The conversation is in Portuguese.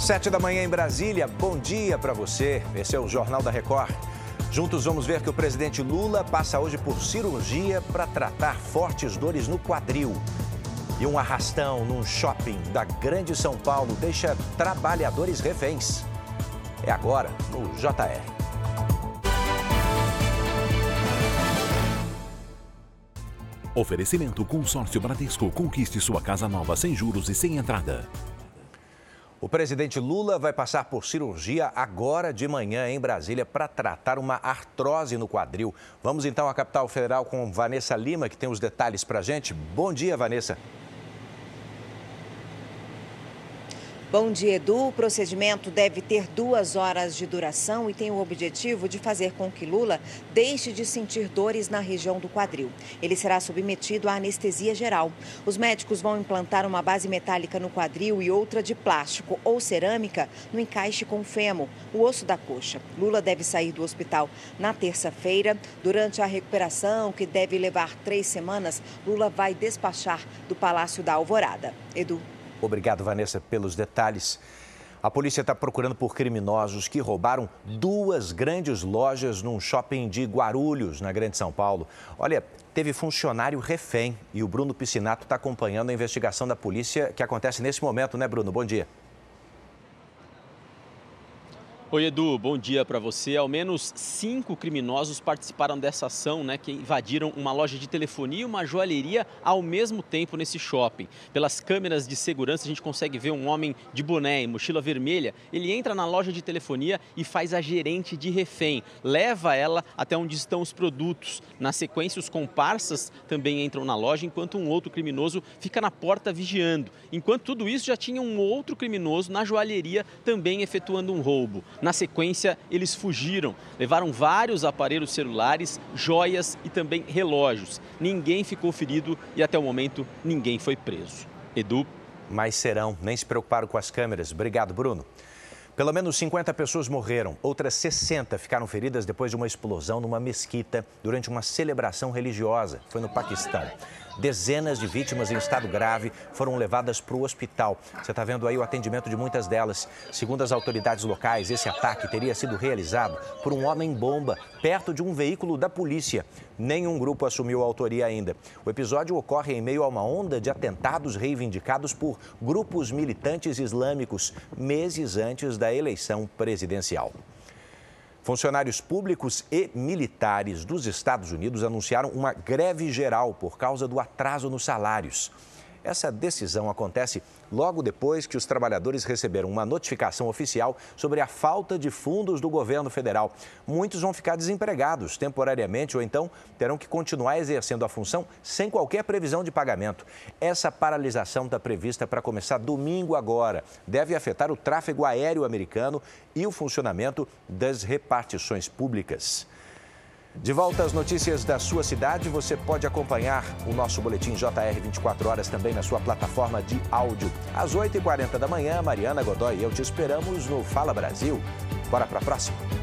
Sete da manhã em Brasília, bom dia para você. Esse é o Jornal da Record. Juntos vamos ver que o presidente Lula passa hoje por cirurgia para tratar fortes dores no quadril. E um arrastão num shopping da Grande São Paulo deixa trabalhadores reféns. É agora no JR. Oferecimento Consórcio Bradesco. Conquiste sua casa nova sem juros e sem entrada. O presidente Lula vai passar por cirurgia agora de manhã em Brasília para tratar uma artrose no quadril. Vamos então à capital federal com Vanessa Lima, que tem os detalhes para gente. Bom dia, Vanessa. Bom dia, Edu. O procedimento deve ter duas horas de duração e tem o objetivo de fazer com que Lula deixe de sentir dores na região do quadril. Ele será submetido à anestesia geral. Os médicos vão implantar uma base metálica no quadril e outra de plástico ou cerâmica no encaixe com o fêmur, o osso da coxa. Lula deve sair do hospital na terça-feira. Durante a recuperação, que deve levar três semanas, Lula vai despachar do Palácio da Alvorada. Edu. Obrigado, Vanessa, pelos detalhes. A polícia está procurando por criminosos que roubaram duas grandes lojas num shopping de Guarulhos, na Grande São Paulo. Olha, teve funcionário refém e o Bruno Piscinato está acompanhando a investigação da polícia que acontece nesse momento, né, Bruno? Bom dia. Oi, Edu, bom dia para você. Ao menos cinco criminosos participaram dessa ação, né, que invadiram uma loja de telefonia e uma joalheria ao mesmo tempo nesse shopping. Pelas câmeras de segurança, a gente consegue ver um homem de boné e mochila vermelha. Ele entra na loja de telefonia e faz a gerente de refém, leva ela até onde estão os produtos. Na sequência, os comparsas também entram na loja, enquanto um outro criminoso fica na porta vigiando. Enquanto tudo isso, já tinha um outro criminoso na joalheria também efetuando um roubo. Na sequência, eles fugiram, levaram vários aparelhos celulares, joias e também relógios. Ninguém ficou ferido e até o momento ninguém foi preso. Edu. Mas serão, nem se preocuparam com as câmeras. Obrigado, Bruno. Pelo menos 50 pessoas morreram, outras 60 ficaram feridas depois de uma explosão numa mesquita durante uma celebração religiosa. Foi no Paquistão. Dezenas de vítimas em estado grave foram levadas para o hospital. Você está vendo aí o atendimento de muitas delas. Segundo as autoridades locais, esse ataque teria sido realizado por um homem-bomba perto de um veículo da polícia. Nenhum grupo assumiu a autoria ainda. O episódio ocorre em meio a uma onda de atentados reivindicados por grupos militantes islâmicos meses antes da eleição presidencial. Funcionários públicos e militares dos Estados Unidos anunciaram uma greve geral por causa do atraso nos salários. Essa decisão acontece logo depois que os trabalhadores receberam uma notificação oficial sobre a falta de fundos do governo federal. Muitos vão ficar desempregados temporariamente ou então terão que continuar exercendo a função sem qualquer previsão de pagamento. Essa paralisação está prevista para começar domingo agora. Deve afetar o tráfego aéreo americano e o funcionamento das repartições públicas. De volta às notícias da sua cidade, você pode acompanhar o nosso boletim JR 24 horas também na sua plataforma de áudio. Às 8h40 da manhã, Mariana Godoy e eu te esperamos no Fala Brasil. Bora para a próxima?